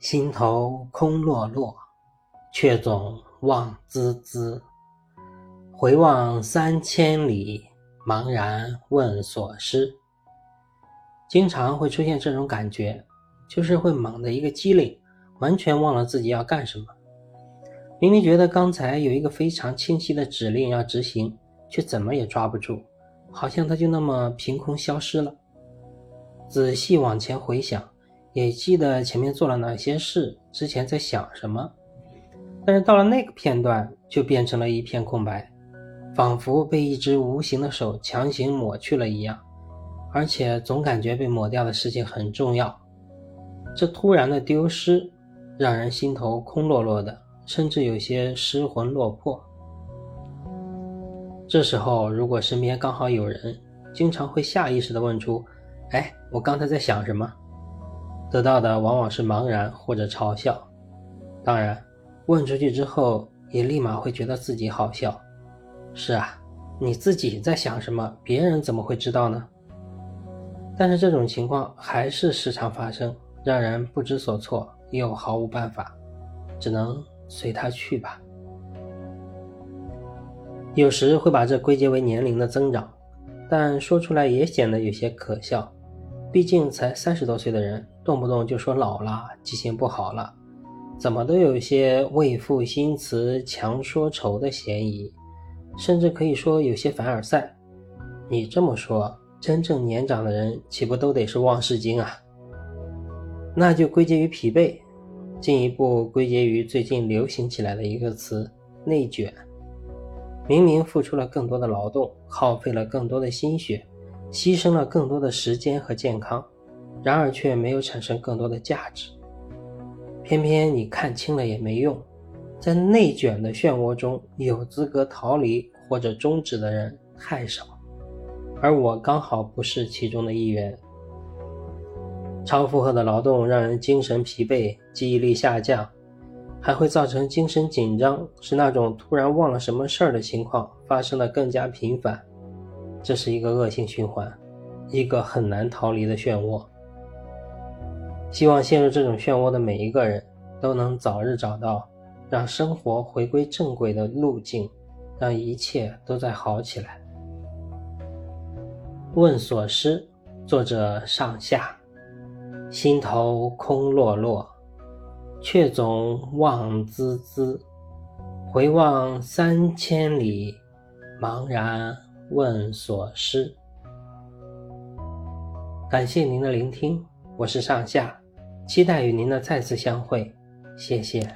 心头空落落，却总望孜孜。回望三千里，茫然问所失。经常会出现这种感觉，就是会猛的一个机灵，完全忘了自己要干什么。明明觉得刚才有一个非常清晰的指令要执行，却怎么也抓不住，好像它就那么凭空消失了。仔细往前回想，也记得前面做了哪些事，之前在想什么，但是到了那个片段，就变成了一片空白，仿佛被一只无形的手强行抹去了一样，而且总感觉被抹掉的事情很重要。这突然的丢失，让人心头空落落的，甚至有些失魂落魄。这时候，如果身边刚好有人，经常会下意识地问出。哎，我刚才在想什么？得到的往往是茫然或者嘲笑。当然，问出去之后也立马会觉得自己好笑。是啊，你自己在想什么，别人怎么会知道呢？但是这种情况还是时常发生，让人不知所措，又毫无办法，只能随他去吧。有时会把这归结为年龄的增长，但说出来也显得有些可笑。毕竟才三十多岁的人，动不动就说老了、记性不好了，怎么都有些为赋新词强说愁的嫌疑，甚至可以说有些凡尔赛。你这么说，真正年长的人岂不都得是忘事精啊？那就归结于疲惫，进一步归结于最近流行起来的一个词——内卷。明明付出了更多的劳动，耗费了更多的心血。牺牲了更多的时间和健康，然而却没有产生更多的价值。偏偏你看清了也没用，在内卷的漩涡中，有资格逃离或者终止的人太少，而我刚好不是其中的一员。超负荷的劳动让人精神疲惫、记忆力下降，还会造成精神紧张，使那种突然忘了什么事儿的情况发生的更加频繁。这是一个恶性循环，一个很难逃离的漩涡。希望陷入这种漩涡的每一个人都能早日找到让生活回归正轨的路径，让一切都在好起来。问所思，作者上下，心头空落落，却总望孜孜。回望三千里，茫然。问所失，感谢您的聆听，我是上下，期待与您的再次相会，谢谢。